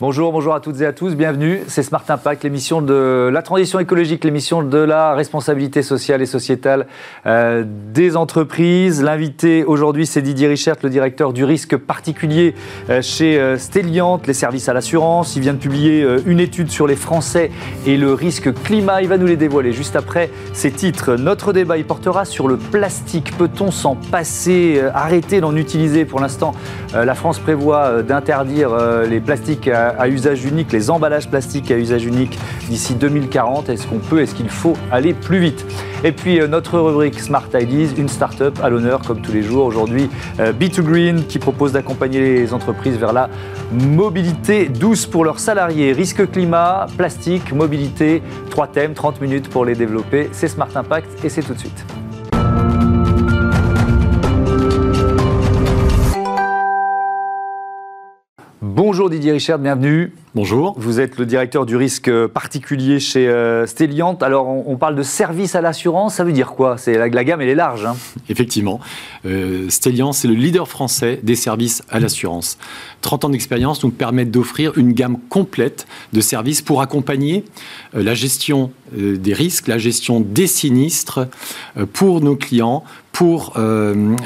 Bonjour, bonjour à toutes et à tous, bienvenue. C'est Smart Impact, l'émission de la transition écologique, l'émission de la responsabilité sociale et sociétale euh, des entreprises. L'invité aujourd'hui, c'est Didier Richert, le directeur du risque particulier euh, chez euh, Stelliant, les services à l'assurance. Il vient de publier euh, une étude sur les Français et le risque climat. Il va nous les dévoiler juste après ces titres. Notre débat, il portera sur le plastique. Peut-on s'en passer, arrêter d'en utiliser? Pour l'instant, la France prévoit d'interdire les plastiques à, à usage unique, les emballages plastiques à usage unique d'ici 2040. Est-ce qu'on peut, est-ce qu'il faut aller plus vite? Et puis euh, notre rubrique Smart Ideas, une start-up à l'honneur comme tous les jours. Aujourd'hui, euh, B2Green qui propose d'accompagner les entreprises vers la mobilité douce pour leurs salariés. Risque climat, plastique, mobilité. Trois thèmes, 30 minutes pour les développer. C'est Smart Impact et c'est tout de suite. Bonjour Didier Richard, bienvenue. Bonjour. Vous êtes le directeur du risque particulier chez euh, Stelliant. Alors, on, on parle de service à l'assurance, ça veut dire quoi? C'est la, la gamme, elle est large. hein. Effectivement, euh, Stellian, c'est le leader français des services à l'assurance. 30 ans d'expérience nous permettent d'offrir une gamme complète de services pour accompagner euh, la gestion des risques, la gestion des sinistres pour nos clients, pour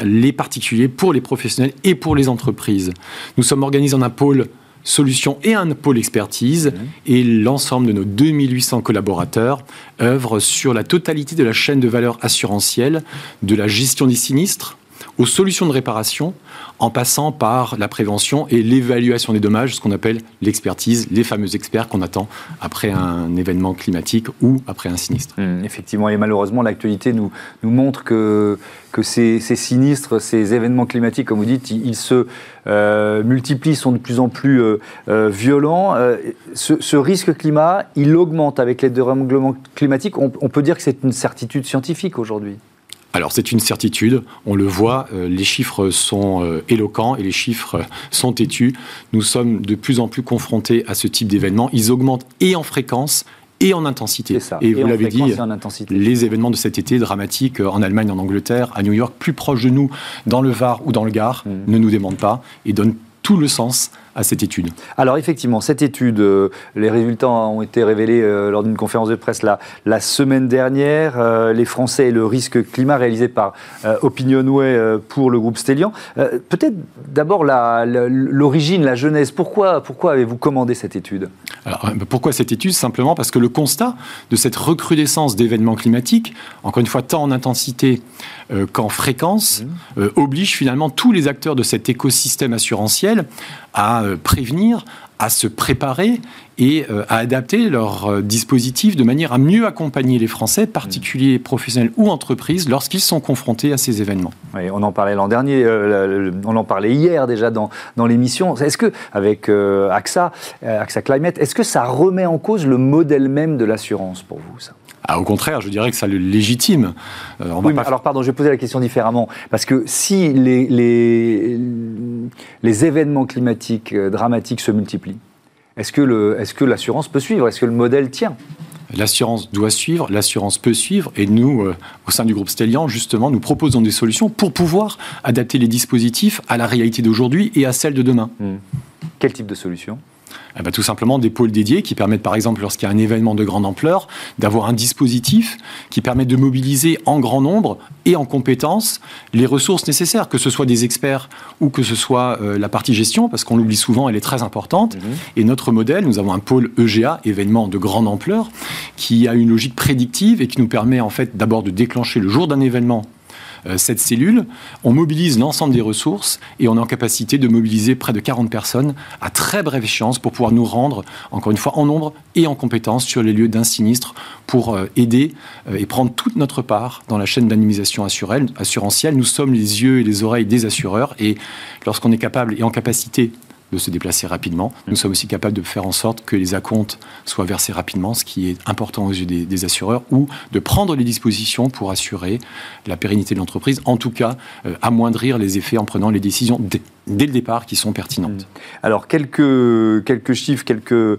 les particuliers, pour les professionnels et pour les entreprises. Nous sommes organisés en un pôle solutions et un pôle expertise et l'ensemble de nos 2800 collaborateurs œuvrent sur la totalité de la chaîne de valeur assurantielle, de la gestion des sinistres aux solutions de réparation, en passant par la prévention et l'évaluation des dommages, ce qu'on appelle l'expertise, les fameux experts qu'on attend après un événement climatique ou après un sinistre. Hum, effectivement, et malheureusement, l'actualité nous, montre que, ces, sinistres, ces événements climatiques, comme vous dites, ils, se euh, multiplient, sont de plus en plus euh, euh, violents. Ce, ce risque climat, il augmente avec les dérèglements climatiques. On, on peut dire que c'est une certitude scientifique aujourd'hui. Alors c'est une certitude, on le voit, euh, les chiffres sont euh, éloquents et les chiffres euh, sont têtus. Nous sommes de plus en plus confrontés à ce type d'événements. Ils augmentent et en fréquence et en intensité. Ça. Et, vous l'avez dit, les événements de cet été dramatiques euh, en Allemagne, en Angleterre, à New York, plus proches de nous, dans le Var ou dans le Gard, Mm. ne nous demandent pas et donnent tout le sens à cette étude. Alors effectivement, cette étude, euh, les résultats ont été révélés euh, lors d'une conférence de presse la, la semaine dernière. Euh, les Français et le risque climat réalisé par Opinionway pour le groupe Stellian. Peut-être d'abord la- la- l'origine, la genèse. Pourquoi, pourquoi avez-vous commandé cette étude? Alors, pourquoi cette étude? Simplement parce que le constat de cette recrudescence d'événements climatiques, encore une fois tant en intensité qu'en fréquence, euh, oblige finalement tous les acteurs de cet écosystème assurantiel à euh, prévenir, à se préparer et euh, à adapter leurs euh, dispositifs de manière à mieux accompagner les Français, particuliers, professionnels ou entreprises, lorsqu'ils sont confrontés à ces événements. On en parlait l'an dernier, on en parlait hier déjà dans, dans l'émission. Est-ce que, avec AXA, AXA Climate, est-ce que ça remet en cause le modèle même de l'assurance pour vous Ah, au contraire, je dirais que ça le légitime. Euh, on Oui, mais alors pardon, je vais poser la question différemment. Parce que si les, les, les événements climatiques euh, dramatiques se multiplient, est-ce que l'assurance peut suivre? Est-ce que le modèle tient? L'assurance doit suivre, l'assurance peut suivre, et nous, euh, au sein du groupe Stellian, justement, nous proposons des solutions pour pouvoir adapter les dispositifs à la réalité d'aujourd'hui et à celle de demain. Quel type de solution? Eh ben, tout simplement des pôles dédiés qui permettent, par exemple, lorsqu'il y a un événement de grande ampleur, d'avoir un dispositif qui permet de mobiliser en grand nombre et en compétences les ressources nécessaires, que ce soit des experts ou que ce soit euh, la partie gestion, parce qu'on l'oublie souvent, elle est très importante. Et notre modèle, nous avons un pôle EGA, événement de grande ampleur, qui a une logique prédictive et qui nous permet en fait d'abord de déclencher le jour d'un événement cette cellule, on mobilise l'ensemble des ressources et on est en capacité de mobiliser près de 40 personnes à très brève échéance pour pouvoir nous rendre, encore une fois, en nombre et en compétences sur les lieux d'un sinistre pour euh, aider euh, et prendre toute notre part dans la chaîne assurelle- assurantielle. Nous sommes les yeux et les oreilles des assureurs et lorsqu'on est capable et en capacité de se déplacer rapidement. Nous sommes aussi capables de faire en sorte que les acomptes soient versés rapidement, ce qui est important aux yeux des, assureurs, ou de prendre les dispositions pour assurer la pérennité de l'entreprise, en tout cas euh, amoindrir les effets en prenant les décisions dès. Dès le départ qui sont pertinentes. Mmh. Alors, quelques, quelques chiffres, quelques euh,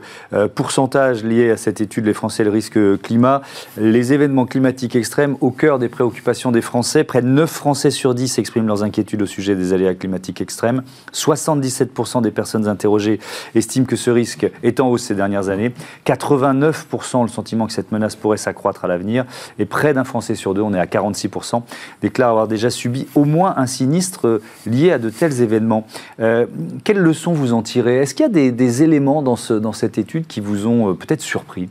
pourcentages liés à cette étude, les Français, le risque climat. Les événements climatiques extrêmes au cœur des préoccupations des Français. Près de 9 Français sur 10 expriment leurs inquiétudes au sujet des aléas climatiques extrêmes. 77% des personnes interrogées estiment que ce risque est en hausse ces dernières années. 89% ont le sentiment que cette menace pourrait s'accroître à l'avenir. Et près d'un Français sur deux, on est à 46%, déclarent avoir déjà subi au moins un sinistre lié à de tels événements. Euh, quelles leçons vous en tirez? Est-ce qu'il y a des, éléments dans, ce, dans cette étude qui vous ont euh, peut-être surpris?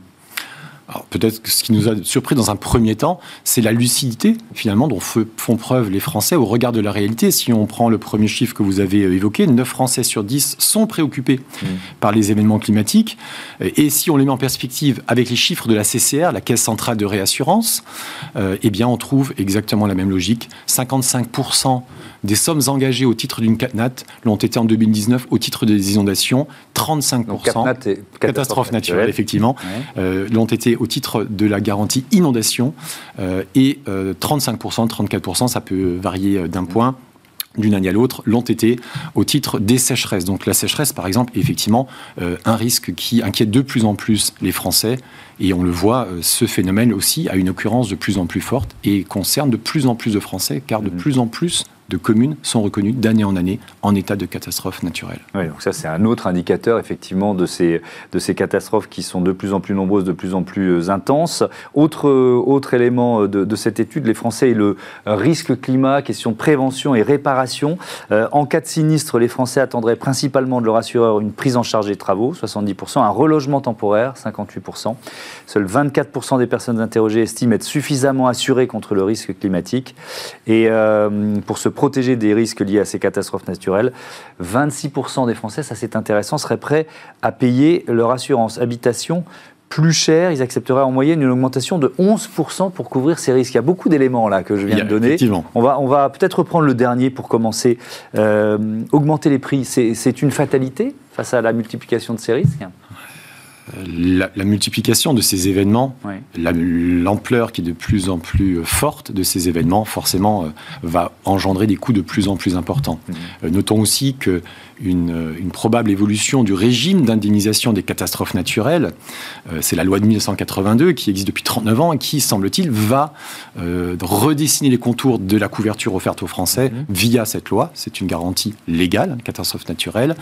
Alors peut-être que ce qui nous a surpris dans un premier temps, c'est la lucidité finalement dont font preuve les Français au regard de la réalité. Si on prend le premier chiffre que vous avez euh, évoqué, 9 Français sur 10 sont préoccupés mmh. par les événements climatiques. Et si on les met en perspective avec les chiffres de la CCR, la Caisse centrale de réassurance, euh, eh bien on trouve exactement la même logique. 55% des sommes engagées au titre d'une CatNat l'ont été en 2019 au titre des inondations. 35% catastrophe naturelle, effectivement, euh, l'ont été au titre de la garantie inondation. Euh, et 35%, euh, 34%, ça peut varier d'un point d'une année à l'autre, l'ont été au titre des sécheresses. Donc la sécheresse, par exemple, est effectivement un risque qui inquiète de plus en plus les Français. Et on le voit, ce phénomène aussi a une occurrence de plus en plus forte et concerne de plus en plus de Français, car de mmh. plus en plus communes sont reconnues d'année en année en état de catastrophe naturelle. Oui, donc ça c'est un autre indicateur effectivement de ces, de ces catastrophes qui sont de plus en plus nombreuses, de plus en plus euh, intenses. Autre, euh, autre élément euh, de, cette étude, les Français et le risque climat, question prévention et réparation. en cas de sinistre, les Français attendraient principalement de leur assureur une prise en charge des travaux, 70%, un relogement temporaire, 58%. Seuls 24% des personnes interrogées estiment être suffisamment assurées contre le risque climatique. Et pour ce protéger des risques liés à ces catastrophes naturelles. 26% des Français, ça c'est intéressant, seraient prêts à payer leur assurance habitation plus cher, ils accepteraient en moyenne une augmentation de 11% pour couvrir ces risques. Il y a beaucoup d'éléments là que je viens de donner. On va, on va peut-être reprendre le dernier pour commencer. Euh, augmenter les prix, c'est une fatalité face à la multiplication de ces risques? La, multiplication de ces événements, l'ampleur qui est de plus en plus forte de ces événements, forcément, euh, va engendrer des coûts de plus en plus importants. Mmh. Euh, notons aussi que une, probable évolution du régime d'indemnisation des catastrophes naturelles, euh, c'est la loi de 1982 qui existe depuis 39 ans et qui, semble-t-il, va redessiner les contours de la couverture offerte aux Français mmh. via cette loi. C'est une garantie légale, catastrophe naturelle,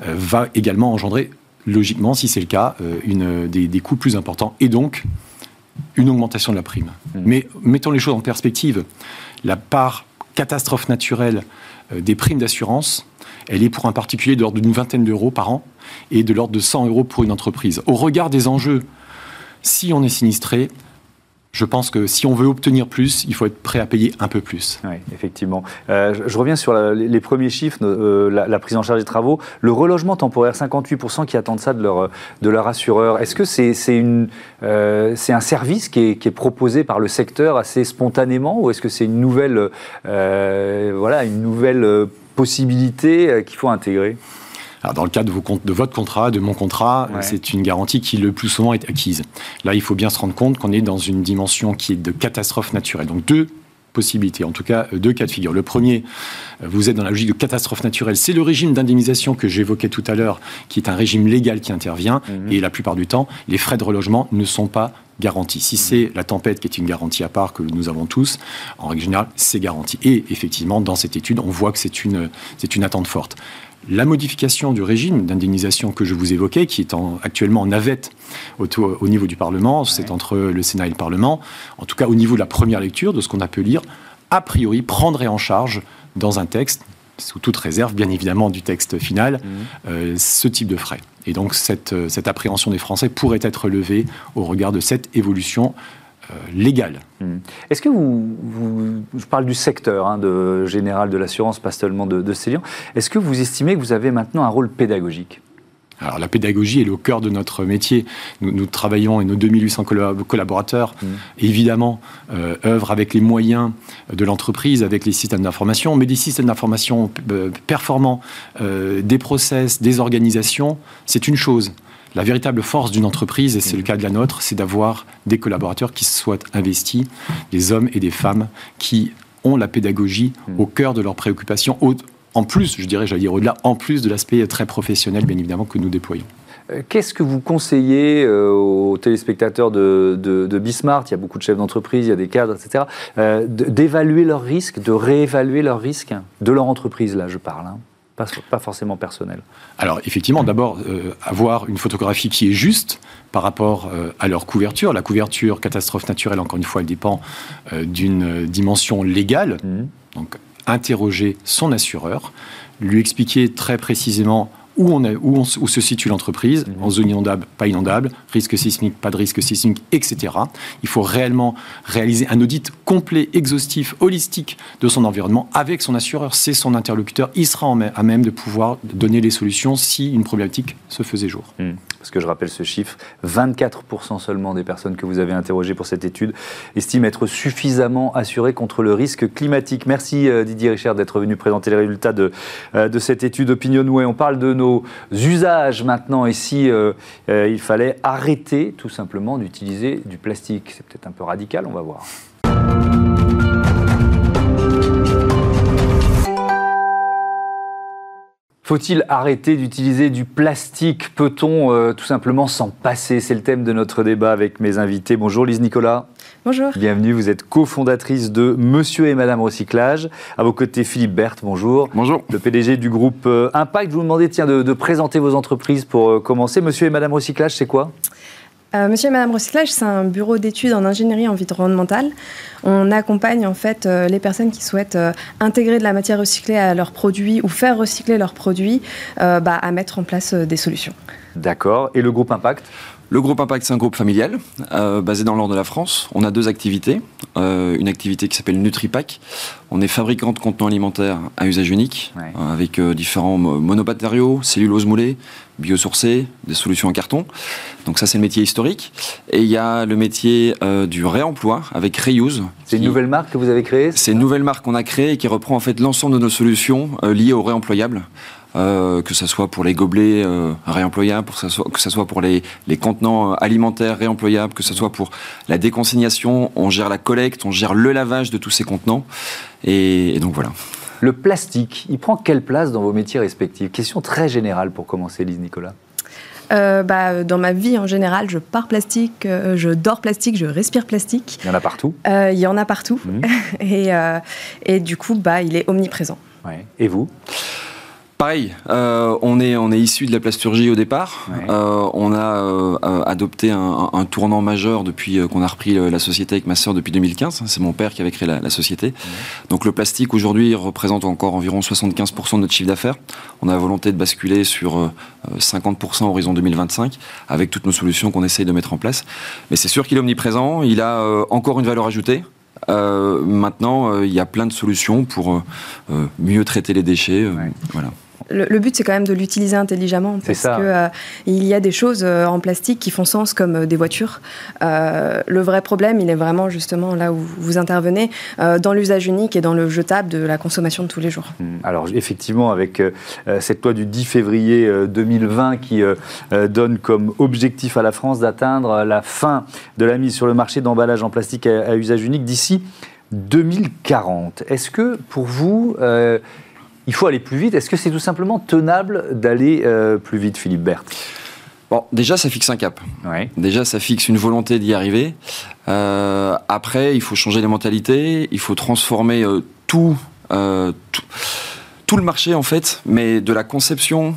va également engendrer logiquement, si c'est le cas, euh, une, des, coûts plus importants et donc une augmentation de la prime. Mmh. Mais mettons les choses en perspective. La part catastrophe naturelle euh, des primes d'assurance, elle est pour un particulier de l'ordre d'une vingtaine d'euros par an et de l'ordre de 100 euros pour une entreprise. Au regard des enjeux, si on est sinistré, je pense que si on veut obtenir plus, il faut être prêt à payer un peu plus. Oui, effectivement. Euh, je, reviens sur les premiers chiffres, euh, la, prise en charge des travaux. Le relogement temporaire, 58% qui attendent ça de leur, de leur assureur. Est-ce que c'est euh, un service qui est, qui est, proposé par le secteur assez spontanément ou est-ce que c'est une nouvelle, voilà, une nouvelle possibilité qu'il faut intégrer? Alors, dans le cas de, vos, de votre contrat, de mon contrat, c'est une garantie qui le plus souvent est acquise. Là, il faut bien se rendre compte qu'on est dans une dimension qui est de catastrophe naturelle. Donc deux possibilités, en tout cas deux cas de figure. Le premier, vous êtes dans la logique de catastrophe naturelle. C'est le régime d'indemnisation que j'évoquais tout à l'heure, qui est un régime légal qui intervient. Mhm. Et la plupart du temps, les frais de relogement ne sont pas garantis. Si c'est la tempête qui est une garantie à part que nous avons tous, en règle générale, c'est garanti. Et effectivement, dans cette étude, on voit que c'est une, c'est une attente forte. La modification du régime d'indemnisation que je vous évoquais, qui est actuellement en navette au, niveau du Parlement, c'est entre le Sénat et le Parlement, en tout cas au niveau de la première lecture, de ce qu'on a pu lire, a priori prendrait en charge dans un texte, sous toute réserve bien évidemment du texte final, mmh. euh, ce type de frais. Et donc cette, euh, cette appréhension des Français pourrait être levée au regard de cette évolution euh, légal. Hmm. Est-ce que vous, je parle du secteur hein, de, général de l'assurance, pas seulement de, de Célian, est-ce que vous estimez que vous avez maintenant un rôle pédagogique? Alors la pédagogie est au cœur de notre métier. Nous, travaillons et nos 2800 collaborateurs, hmm. évidemment, euh, œuvrent avec les moyens de l'entreprise, avec les systèmes d'information, mais des systèmes d'information euh, performants, des process, des organisations, c'est une chose. La véritable force d'une entreprise, et c'est le cas de la nôtre, c'est d'avoir des collaborateurs qui soient investis, des hommes et des femmes qui ont la pédagogie au cœur de leurs préoccupations, en plus, je dirais, j'allais dire au-delà, en plus de l'aspect très professionnel, bien évidemment, que nous déployons. Euh, qu'est-ce que vous conseillez euh, aux téléspectateurs de, de, Bismart? Il y a beaucoup de chefs d'entreprise, il y a des cadres, etc. Euh, d'évaluer leurs risques, de réévaluer leurs risques? De leur entreprise, là, je parle. Pas, forcément personnel. Alors effectivement, d'abord, avoir une photographie qui est juste par rapport à leur couverture. La couverture catastrophe naturelle, encore une fois, elle dépend d'une dimension légale. Mmh. Donc interroger son assureur, lui expliquer très précisément où, on est, où, où se situe l'entreprise, en zone inondable, pas inondable, risque sismique, pas de risque sismique, etc. Il faut réellement réaliser un audit complet, exhaustif, holistique de son environnement avec son assureur. C'est son interlocuteur. Il sera à même de pouvoir donner les solutions si une problématique se faisait jour. Hmm. Parce que je rappelle ce chiffre, 24% seulement des personnes que vous avez interrogées pour cette étude estiment être suffisamment assurées contre le risque climatique. Merci euh, Didier Richard d'être venu présenter les résultats de, euh, de cette étude OpinionWay. On parle de nos usages maintenant et si euh, il fallait arrêter tout simplement d'utiliser du plastique. C'est peut-être un peu radical, on va voir. Faut-il arrêter d'utiliser du plastique? Peut-on euh, tout simplement s'en passer? C'est le thème de notre débat avec mes invités. Bonjour Lise Nicolas. Bonjour. Bienvenue, vous êtes cofondatrice de Monsieur et Madame Recyclage. À vos côtés, Philippe Berthe, bonjour. Bonjour. Le PDG du groupe euh, Impact. Je vous demandais tiens, de, présenter vos entreprises pour euh, commencer. Monsieur et Madame Recyclage, c'est quoi? Euh, Monsieur et Madame Recyclage, c'est un bureau d'études en ingénierie environnementale. On accompagne en fait euh, les personnes qui souhaitent euh, intégrer de la matière recyclée à leurs produits ou faire recycler leurs produits bah, à mettre en place des solutions. D'accord. Et le groupe Impact? Le groupe Impact, c'est un groupe familial basé dans nord de la France. On a deux activités. une activité qui s'appelle NutriPack. On est fabricant de contenants alimentaires à usage unique, avec différents monomatériaux, cellulose moulée, biosourcés, des solutions en carton. Donc ça, c'est le métier historique. Et il y a le métier euh, du réemploi avec Reuse. C'est une nouvelle marque que vous avez créée C'est une nouvelle marque qu'on a créée et qui reprend en fait l'ensemble de nos solutions euh, liées au réemployable. Euh, que ce soit pour les gobelets réemployables, que ce soit, que ce soit pour les, les, contenants alimentaires réemployables, que ce soit pour la déconsignation, on gère la collecte, on gère le lavage de tous ces contenants. et donc voilà. Le plastique, il prend quelle place dans vos métiers respectifs? Question très générale pour commencer, Lise Nicolas. Euh, bah, dans ma vie en général, je pars plastique, euh, je dors plastique, je respire plastique. Il y en a partout euh, Il y en a partout. Mmh. et, et, du coup, bah, il est omniprésent. Et vous? Pareil, euh, on est on est issu de la plasturgie au départ. Euh, on a euh, adopté un, tournant majeur depuis qu'on a repris la société avec ma sœur depuis 2015. C'est mon père qui avait créé la, société. Donc le plastique aujourd'hui représente encore environ 75% de notre chiffre d'affaires. On a la volonté de basculer sur 50% horizon 2025 avec toutes nos solutions qu'on essaye de mettre en place. Mais c'est sûr qu'il est omniprésent. Il a encore une valeur ajoutée. maintenant, il y a plein de solutions pour mieux traiter les déchets. Voilà le, but, c'est quand même de l'utiliser intelligemment. Parce qu'il euh, y a des choses euh, en plastique qui font sens, comme euh, des voitures. le vrai problème, il est vraiment justement là où vous intervenez, dans l'usage unique et dans le jetable de la consommation de tous les jours. Mmh. Alors, effectivement, avec cette loi du 10 février 2020 qui donne comme objectif à la France d'atteindre la fin de la mise sur le marché d'emballage en plastique à usage unique d'ici 2040. Est-ce que pour vous, il faut aller plus vite. Est-ce que c'est tout simplement tenable d'aller euh, plus vite, Philippe Berthe? Bon, déjà, ça fixe un cap. Déjà, ça fixe une volonté d'y arriver. Euh, après, il faut changer les mentalités, il faut transformer euh, tout, tout, tout, le marché, en fait, mais de la conception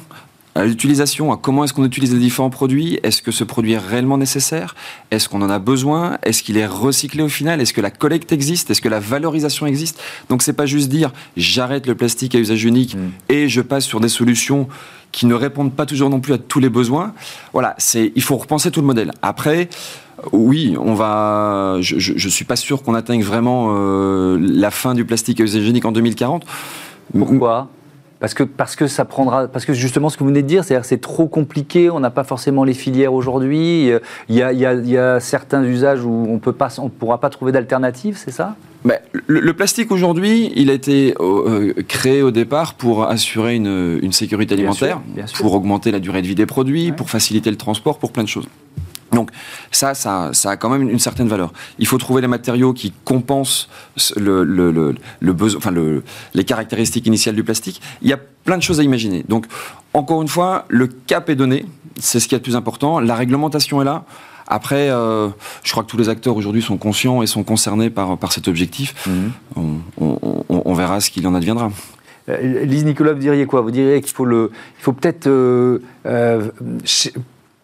à l'utilisation, à comment est-ce qu'on utilise les différents produits, est-ce que ce produit est réellement nécessaire, est-ce qu'on en a besoin, est-ce qu'il est recyclé au final, est-ce que la collecte existe, est-ce que la valorisation existe? Donc c'est pas juste dire j'arrête le plastique à usage unique mm. et je passe sur des solutions qui ne répondent pas toujours non plus à tous les besoins. Voilà, c'est il faut repenser tout le modèle. Après, oui, on va. Je, ne suis pas sûr qu'on atteigne vraiment euh, la fin du plastique à usage unique en 2040. Pourquoi? Parce que, parce que ça prendra, parce que justement ce que vous venez de dire, c'est-à-dire c'est trop compliqué, on n'a pas forcément les filières aujourd'hui, il y a, y, a, y a, certains usages où on ne pourra pas trouver d'alternative, c'est ça? Mais le, plastique aujourd'hui, il a été euh, créé au départ pour assurer une, sécurité alimentaire, pour augmenter la durée de vie des produits, pour faciliter le transport, pour plein de choses. Donc ça, ça, ça, a quand même une certaine valeur. Il faut trouver les matériaux qui compensent le, le, le, besoin, enfin le, les caractéristiques initiales du plastique. Il y a plein de choses à imaginer. Donc encore une fois, le cap est donné, c'est ce qui est le plus important. La réglementation est là. Après, euh, je crois que tous les acteurs aujourd'hui sont conscients et sont concernés par, par cet objectif. Mhm. On, verra ce qu'il en adviendra. Euh, Lise Nicolas, vous diriez quoi? Vous diriez qu'il faut, le, il faut peut-être euh,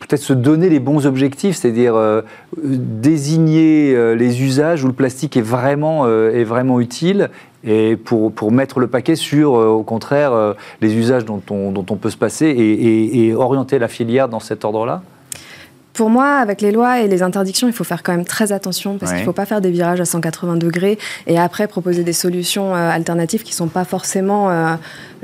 peut-être se donner les bons objectifs, c'est-à-dire euh, désigner euh, les usages où le plastique est vraiment, euh, est vraiment utile et pour, pour, mettre le paquet sur, au contraire, les usages dont on, dont on peut se passer et, et orienter la filière dans cet ordre-là? Pour moi, avec les lois et les interdictions, il faut faire quand même très attention parce qu'il ne faut pas faire des virages à 180 degrés et après proposer des solutions euh, alternatives qui sont pas forcément, euh,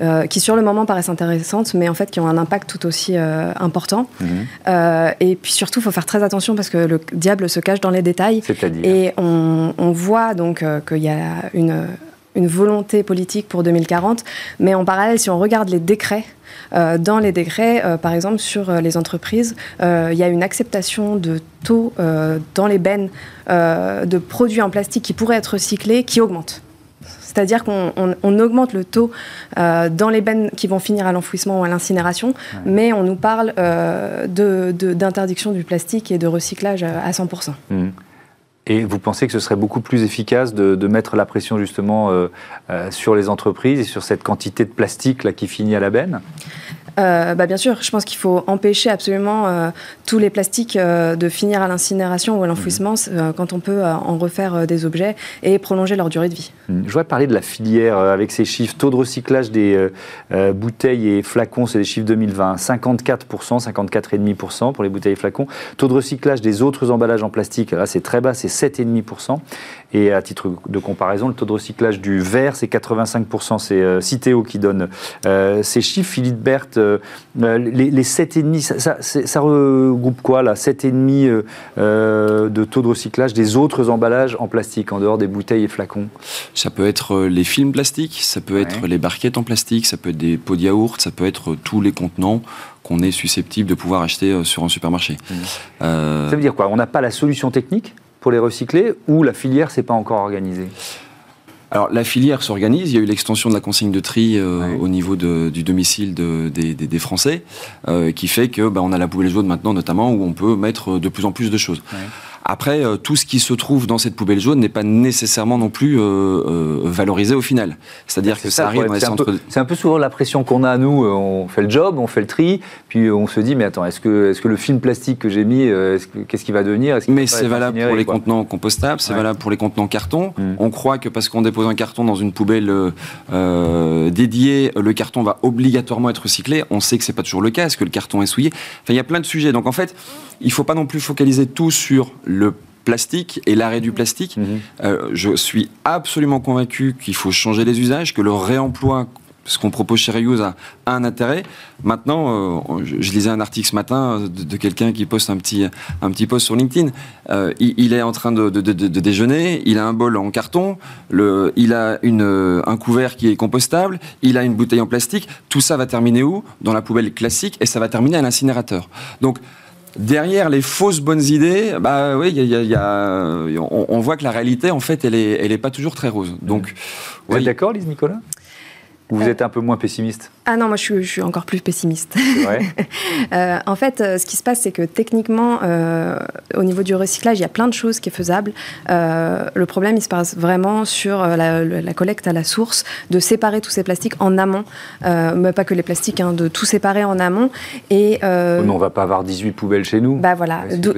euh, qui sur le moment paraissent intéressantes, mais en fait qui ont un impact tout aussi important. Mhm. et puis surtout, il faut faire très attention parce que le diable se cache dans les détails. Et on, on voit donc qu'il y a une une volonté politique pour 2040. Mais en parallèle, si on regarde les décrets, euh, dans les décrets, euh, par exemple sur euh, les entreprises, il y a une acceptation de taux dans les bennes de produits en plastique qui pourraient être recyclés qui augmente. C'est-à-dire qu'on augmente le taux dans les bennes qui vont finir à l'enfouissement ou à l'incinération, mais on nous parle d'interdiction du plastique et de recyclage à 100%. Et vous pensez que ce serait beaucoup plus efficace de, mettre la pression justement euh, euh, sur les entreprises et sur cette quantité de plastique là, qui finit à la benne euh, bah bien sûr, je pense qu'il faut empêcher absolument euh, tous les plastiques euh, de finir à l'incinération ou à l'enfouissement mmh. quand on peut en refaire des objets et prolonger leur durée de vie. Mmh. Je voudrais parler de la filière avec ces chiffres. Taux de recyclage des bouteilles et flacons, c'est les chiffres 2020. 54%, 54,5% pour les bouteilles et flacons. Taux de recyclage des autres emballages en plastique, là c'est très bas, c'est 7,5%. Et à titre de comparaison, le taux de recyclage du verre, c'est 85%. C'est Citeo qui donne ces chiffres. Philippe Berthe, euh, les, les 7,5, ça, ça, ça, regroupe quoi là? 7,5 euh, euh, de taux de recyclage des autres emballages en plastique, en dehors des bouteilles et flacons? Ça peut être les films plastiques, ça peut être les barquettes en plastique, ça peut être des pots de yaourt, ça peut être tous les contenants qu'on est susceptible de pouvoir acheter sur un supermarché. Mmh. Ça veut dire quoi? On n'a pas la solution technique? Pour les recycler ou la filière s'est pas encore organisée alors la filière s'organise, il y a eu l'extension de la consigne de tri euh, au niveau du domicile des, Français, euh, qui fait que bah, on a la poubelle jaune maintenant notamment où on peut mettre de plus en plus de choses. Après, euh, tout ce qui se trouve dans cette poubelle jaune n'est pas nécessairement non plus euh, euh, valorisé au final. C'est-à-dire que ça, arrive dans les centres. C'est un peu souvent la pression qu'on a à nous. On fait le job, on fait le tri, puis on se dit mais attends, est-ce que, est que le film plastique que j'ai mis, qu'est-ce qu'il va devenir Mais c'est valable pour les contenants compostables, c'est valable pour les contenants carton. Hmm. On croit que parce qu'on dépose un carton dans une poubelle dédiée, le carton va obligatoirement être recyclé. On sait que c'est pas toujours le cas. Est-ce que le carton est souillé? Enfin, il y a plein de sujets. Donc en fait, il faut pas non plus focaliser tout sur le plastique et l'arrêt du plastique. Mhm. Euh, je suis absolument convaincu qu'il faut changer les usages, que le réemploi ce qu'on propose chez Reuse a, un intérêt. Maintenant, euh, je, lisais un article ce matin de, quelqu'un qui poste un petit, un petit post sur LinkedIn. Euh, il, est en train de, déjeuner, il a un bol en carton, le, il a une, un couvert qui est compostable, il a une bouteille en plastique. Tout ça va terminer où? Dans la poubelle classique et ça va terminer à l'incinérateur. Donc, derrière les fausses bonnes idées, bah oui, y a, on, voit que la réalité, en fait, elle est, elle est pas toujours très rose. Donc, vous êtes d'accord, Lise Nicolas? Vous euh, êtes un peu moins pessimiste? Ah non, moi je suis, encore plus pessimiste. euh, en fait, euh, ce qui se passe, c'est que techniquement, euh, au niveau du recyclage, il y a plein de choses qui sont faisables. le problème, il se passe vraiment sur la, collecte à la source, de séparer tous ces plastiques en amont, mais pas que les plastiques, hein, de tout séparer en amont. Et, oh non, on va pas avoir 18 poubelles chez nous. Bah voilà, d'où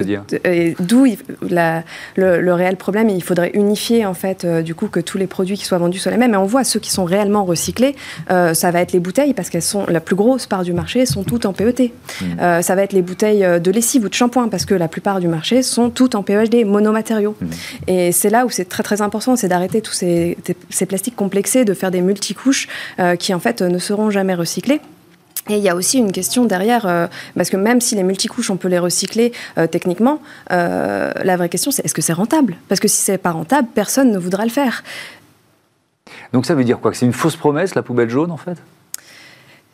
le, le, réel problème. il faudrait unifier en fait, du coup, que tous les produits qui soient vendus soient les mêmes. Et on voit ceux qui sont réellement recyclés, ça va être les bouteilles parce qu'elles sont la plus grosse part du marché sont toutes en PET. Mmh. Euh, ça va être les bouteilles euh, de lessive ou de shampoing parce que la plupart du marché sont toutes en PEHD, monomatériaux. Mmh. Et c'est là où c'est très très important, c'est d'arrêter tous ces, ces, plastiques complexés, de faire des multicouches euh, qui en fait ne seront jamais recyclés. Et il y a aussi une question derrière, parce que même si les multicouches, on peut les recycler techniquement, la vraie question c'est est-ce que c'est rentable? Parce que si c'est pas rentable, personne ne voudra le faire. Donc ça veut dire quoi? Que c'est une fausse promesse, la poubelle jaune, en fait?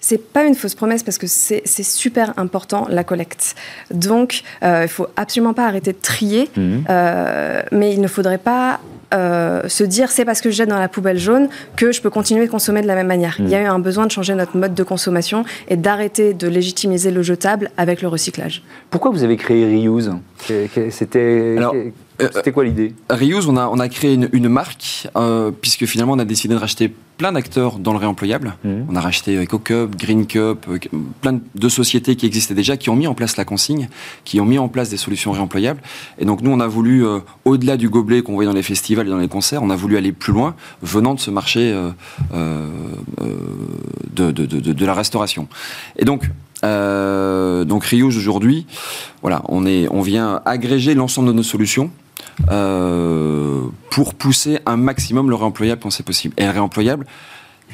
C'est pas une fausse promesse parce que c'est super important la collecte. Donc, euh, il faut absolument pas arrêter de trier, mhm. euh, mais il ne faudrait pas euh, se dire c'est parce que je jette dans la poubelle jaune que je peux continuer de consommer de la même manière. Il y a eu un besoin de changer notre mode de consommation et d'arrêter de légitimiser le jetable avec le recyclage. Pourquoi vous avez créé Reuse? C'était euh, C'était quoi l'idée? Reuse, on a, on a créé une, marque, euh, puisque finalement on a décidé de racheter plein d'acteurs dans le réemployable. Mhm. On a racheté EcoCup, Green Cup, euh, plein de sociétés qui existaient déjà, qui ont mis en place la consigne, qui ont mis en place des solutions réemployables. Et donc nous, on a voulu, au-delà du gobelet qu'on voyait dans les festivals et dans les concerts, on a voulu aller plus loin, venant de ce marché de, de, de, la restauration. Et donc, donc Reuse aujourd'hui, voilà, on, est, on vient agréger l'ensemble de nos solutions euh, pour pousser un maximum le réemployable quand c'est possible. Et le réemployable,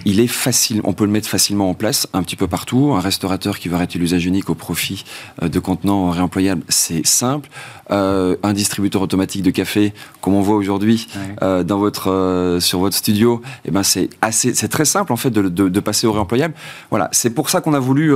il est facile, on peut le mettre facilement en place un petit peu partout. Un restaurateur qui veut arrêter l'usage unique au profit euh, de contenants réemployables, c'est simple. Euh, un distributeur automatique de café, comme on voit aujourd'hui euh, dans votre sur votre studio, et eh ben c'est assez, c'est très simple en fait de, de, passer au réemployable. Voilà, c'est pour ça qu'on a voulu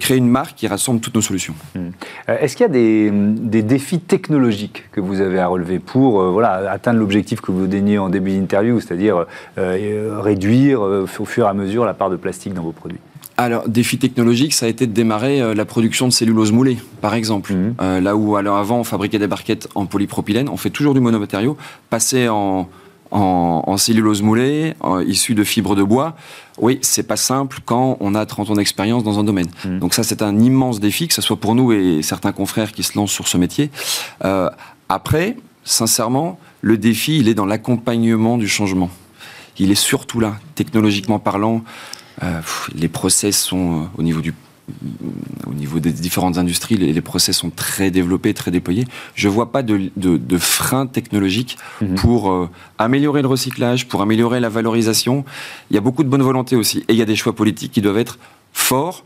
créer une marque qui rassemble toutes nos solutions. Hmm. Est-ce qu'il y a des, des, défis technologiques que vous avez à relever pour voilà atteindre l'objectif que vous donniez en début d'interview, c'est-à-dire réduire au fur et à mesure la part de plastique dans vos produits? Alors, défi technologique, ça a été de démarrer euh, la production de cellulose moulée, par exemple. Mhm. Euh, là où, alors avant, on fabriquait des barquettes en polypropylène, on fait toujours du monomatériau, passer en, en, cellulose moulée, issue de fibres de bois. Oui, c'est pas simple quand on a 30 ans d'expérience dans un domaine. Mhm. Donc ça, c'est un immense défi, que ce soit pour nous et certains confrères qui se lancent sur ce métier. Euh, après, sincèrement, le défi, il est dans l'accompagnement du changement il est surtout là, technologiquement parlant. Euh, les process sont euh, au niveau du au niveau des différentes industries, les, process sont très développés, très déployés. Je ne vois pas de, de, frein technologique mhm. pour euh, améliorer le recyclage, pour améliorer la valorisation. Il y a beaucoup de bonne volonté aussi. Et il y a des choix politiques qui doivent être forts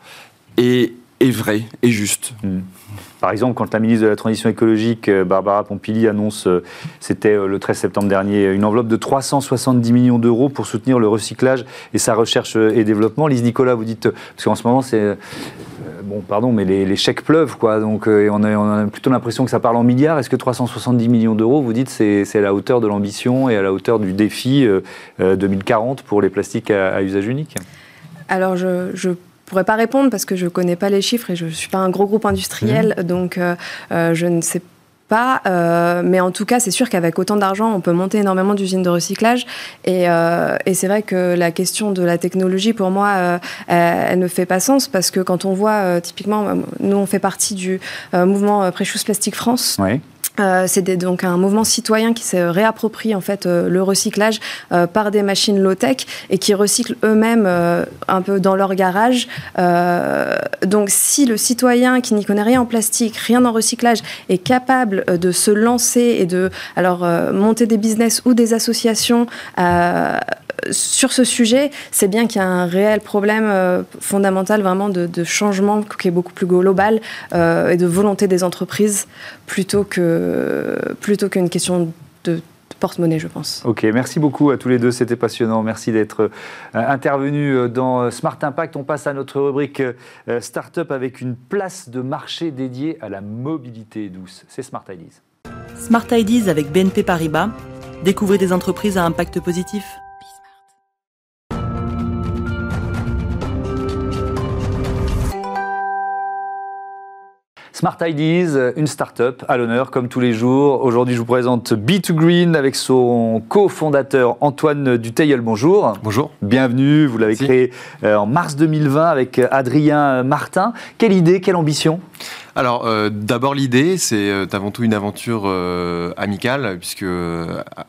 et, et vrais et justes. Mhm. Par exemple, quand la ministre de la Transition écologique, euh, Barbara Pompili, annonce, euh, c'était euh, le 13 septembre dernier, une enveloppe de 370 millions d'euros pour soutenir le recyclage et sa recherche et développement. Lise Nicolas, vous dites, parce qu'en ce moment, c'est. Bon, pardon, mais les, chèques pleuvent, quoi. Donc, on, a, on, a, plutôt l'impression que ça parle en milliards. Est-ce que 370 millions d'euros, vous dites, c'est à la hauteur de l'ambition et à la hauteur du défi 2040 pour les plastiques à, usage unique? Alors, je, je pourrais pas répondre parce que je connais pas les chiffres et je suis pas un gros groupe industriel, mmh. donc euh, euh, je ne sais pas, euh, mais en tout cas, c'est sûr qu'avec autant d'argent, on peut monter énormément d'usines de recyclage. Et, et c'est vrai que la question de la technologie, pour moi, elle ne fait pas sens parce que quand on voit, typiquement, nous, on fait partie du mouvement Préchous Plastique France. Oui. Euh, c'est donc un mouvement citoyen qui se réapproprie en fait euh, le recyclage euh, par des machines low-tech et qui recyclent eux-mêmes un peu dans leur garage. donc si le citoyen qui n'y connaît rien en plastique, rien en recyclage, est capable de se lancer et de alors monter des business ou des associations sur ce sujet, c'est bien qu'il y a un réel problème fondamental vraiment de, changement qui est beaucoup plus global et de volonté des entreprises plutôt que plutôt qu'une question de porte-monnaie, je pense. Ok, merci beaucoup à tous les deux, c'était passionnant. Merci d'être euh, intervenus dans Smart Impact. On passe à notre rubrique Startup avec une place de marché dédiée à la mobilité douce. C'est Smart Ideas. Smart Ideas avec BNP Paribas. Découvrez des entreprises à impact positif. Smart Ideas, une start-up à l'honneur comme tous les jours. Aujourd'hui, je vous présente B2Green avec son cofondateur Antoine Duteil. Bonjour. Bonjour. Bienvenue. Vous l'avez créé euh, en mars 2020 avec Adrien Martin. Quelle idée, quelle ambition? Alors, euh, d'abord, l'idée, c'est euh, avant tout une aventure euh, amicale, puisque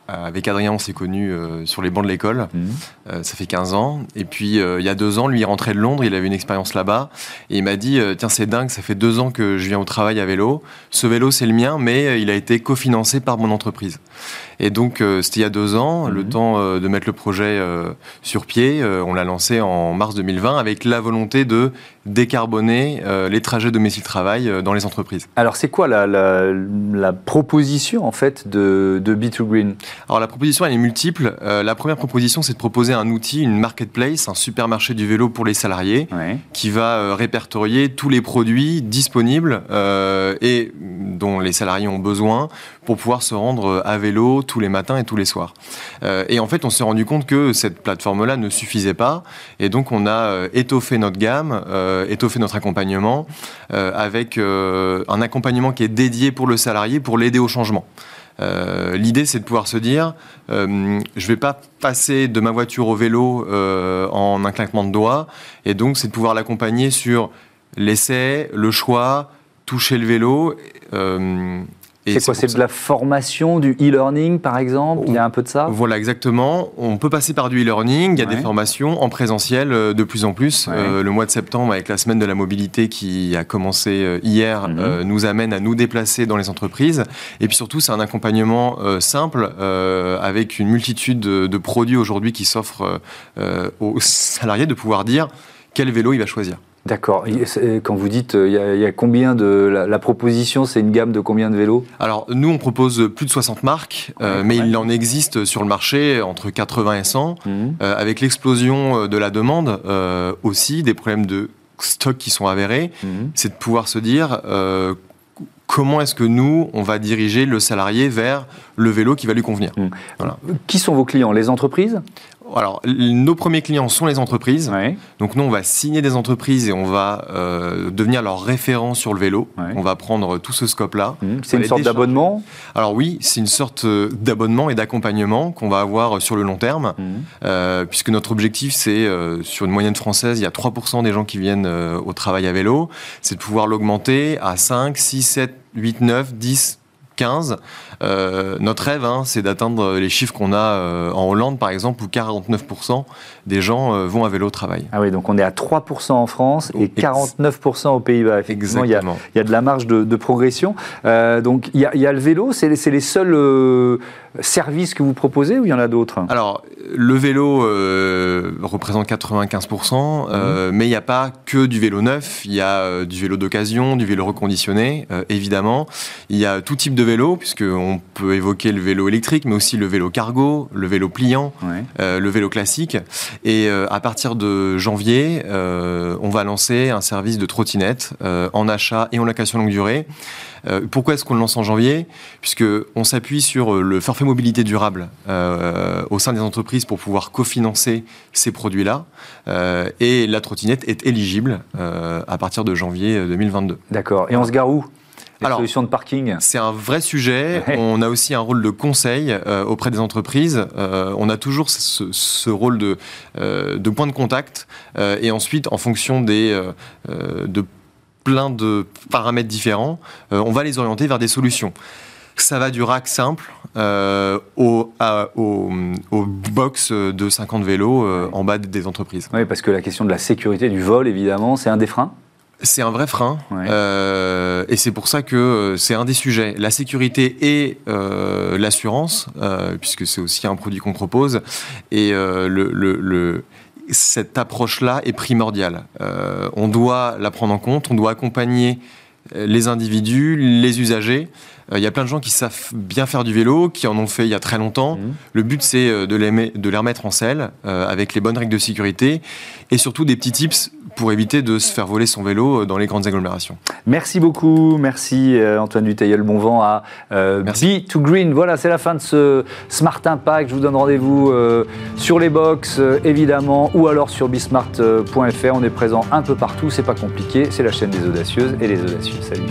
avec Adrien, on s'est connus sur les bancs de l'école. Mhm. ça fait 15 ans. Et puis, il y a deux ans, lui, il rentrait de Londres, il avait une expérience là-bas. Et il m'a dit Tiens, c'est dingue, ça fait deux ans que je viens au travail à vélo. Ce vélo, c'est le mien, mais il a été cofinancé par mon entreprise. Et donc, c'était il y a deux ans, le mhm. temps de mettre le projet sur pied. on l'a lancé en mars 2020 avec la volonté de décarboner les trajets domicile-travail dans les entreprises. Alors, c'est quoi la, proposition, en fait, de, de B2Green Alors, la proposition, elle est multiple. la première proposition, c'est de proposer un outil, une marketplace, un supermarché du vélo pour les salariés, qui va répertorier tous les produits disponibles et dont les salariés ont besoin pour pouvoir se rendre à vélo tous les matins et tous les soirs. Euh, et en fait, on s'est rendu compte que cette plateforme-là ne suffisait pas, et donc on a euh, étoffé notre gamme, euh, étoffé notre accompagnement, avec un accompagnement qui est dédié pour le salarié, pour l'aider au changement. L'idée, c'est de pouvoir se dire, je ne vais pas passer de ma voiture au vélo en un claquement de doigts, et donc c'est de pouvoir l'accompagner sur l'essai, le choix, toucher le vélo. Euh, c'est quoi C'est de la formation, du e-learning par exemple Il y a un peu de ça? Voilà, exactement. On peut passer par du e-learning. Il y a des formations en présentiel euh, de plus en plus. Euh, le mois de septembre, avec la semaine de la mobilité qui a commencé hier, mhm. nous amène à nous déplacer dans les entreprises. Et puis surtout, c'est un accompagnement simple avec une multitude de, de produits aujourd'hui qui s'offrent aux salariés de pouvoir dire quel vélo il va choisir. D'accord. Quand vous dites, euh, il y, a, combien de. La, proposition, c'est une gamme de combien de vélos? Alors, nous, on propose plus de 60 marques, euh, mais il en existe sur le marché entre 80 et 100. Mhm. Euh, avec l'explosion de la demande aussi, des problèmes de stock qui sont avérés, mhm. c'est de pouvoir se dire comment est-ce que nous, on va diriger le salarié vers le vélo qui va lui convenir. Mhm. Qui sont vos clients? Les entreprises? Alors, nos premiers clients sont les entreprises. Donc, nous, on va signer des entreprises et on va euh, devenir leur référent sur le vélo. On va prendre tout ce scope-là. Mmh. C'est une sorte d'abonnement Alors, oui, c'est une sorte euh, d'abonnement et d'accompagnement qu'on va avoir sur le long terme. Mmh. Euh, puisque notre objectif, c'est, sur une moyenne française, il y a 3% des gens qui viennent au travail à vélo. C'est de pouvoir l'augmenter à 5, 6, 7, 8, 9, 10, 15. Euh, notre rêve, hein, c'est d'atteindre les chiffres qu'on a euh, en Hollande, par exemple, où 49% des gens euh, vont à vélo au travail. Ah oui, donc on est à 3% en France et 49% aux Pays-Bas. Effectivement, il y, a, il y, a, de la marge de, progression. donc il y, a, il y, a, le vélo, c'est les seuls services que vous proposez ou il y en a d'autres? Alors, le vélo représente 95%, mmh. mais il n'y a pas que du vélo neuf, il y a du vélo d'occasion, du vélo reconditionné, évidemment. Il y a tout type de vélo, puisqu'on on peut évoquer le vélo électrique, mais aussi le vélo cargo, le vélo pliant, euh, le vélo classique. Et euh, à partir de janvier, euh, on va lancer un service de trottinette en achat et en location longue durée. pourquoi est-ce qu'on le lance en janvier? Puisque on s'appuie sur le forfait mobilité durable au sein des entreprises pour pouvoir cofinancer ces produits-là. et la trottinette est éligible à partir de janvier 2022. D'accord. Et on se gare où? Alors, solutions de parking C'est un vrai sujet. On a aussi un rôle de conseil euh, auprès des entreprises. Euh, on a toujours ce, rôle de, euh, de, point de contact. et ensuite, en fonction des, de plein de paramètres différents, on va les orienter vers des solutions. Ça va du rack simple au, box de 50 vélos en bas des entreprises. Oui, parce que la question de la sécurité du vol, évidemment, c'est un des freins c'est un vrai frein, euh, et c'est pour ça que euh, c'est un des sujets. La sécurité et euh, l'assurance, puisque c'est aussi un produit qu'on propose, et le, cette approche-là est primordiale. on doit la prendre en compte, on doit accompagner les individus, les usagers. Il y a plein de gens qui savent bien faire du vélo, qui en ont fait il y a très longtemps. Mmh. Le but, c'est de les, de les remettre en selle avec les bonnes règles de sécurité et surtout des petits tips pour éviter de se faire voler son vélo euh, dans les grandes agglomérations. Merci beaucoup, merci euh, Antoine Duteil, bon vent à euh, B2Green. Voilà, c'est la fin de ce Smart Impact. Je vous donne rendez-vous sur les box, évidemment, ou alors sur bismart.fr. On est présent un peu partout, c'est pas compliqué, c'est la chaîne des audacieuses et les audacieux. Salut